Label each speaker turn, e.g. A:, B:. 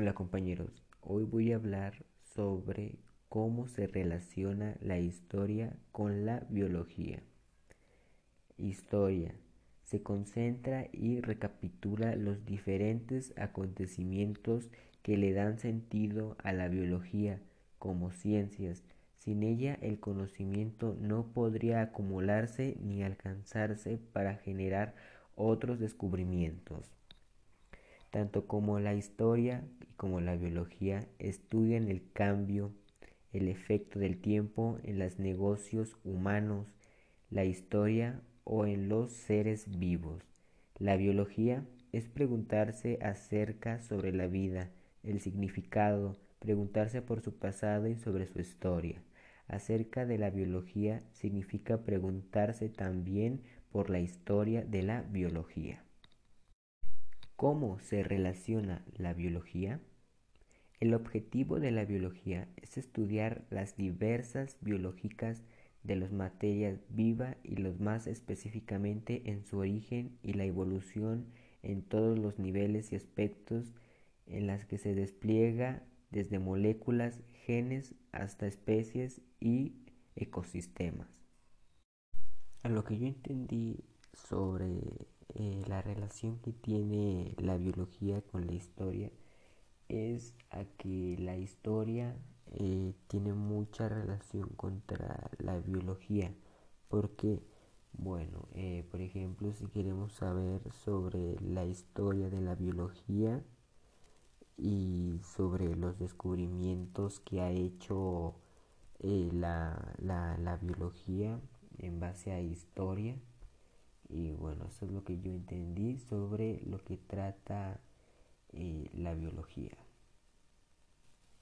A: Hola compañeros, hoy voy a hablar sobre cómo se relaciona la historia con la biología. Historia. Se concentra y recapitula los diferentes acontecimientos que le dan sentido a la biología como ciencias. Sin ella el conocimiento no podría acumularse ni alcanzarse para generar otros descubrimientos tanto como la historia como la biología estudian el cambio, el efecto del tiempo en los negocios humanos, la historia o en los seres vivos. La biología es preguntarse acerca sobre la vida, el significado, preguntarse por su pasado y sobre su historia. Acerca de la biología significa preguntarse también por la historia de la biología. ¿Cómo se relaciona la biología? El objetivo de la biología es estudiar las diversas biológicas de las materias vivas y los más específicamente en su origen y la evolución en todos los niveles y aspectos en las que se despliega desde moléculas, genes hasta especies y ecosistemas. A lo que yo entendí sobre eh, la relación que tiene la biología con la historia es a que la historia eh, tiene mucha relación contra la biología. Porque bueno eh, por ejemplo si queremos saber sobre la historia de la biología y sobre los descubrimientos que ha hecho la, la, la biología en base a historia eso es lo que yo entendí sobre lo que trata eh, la biología.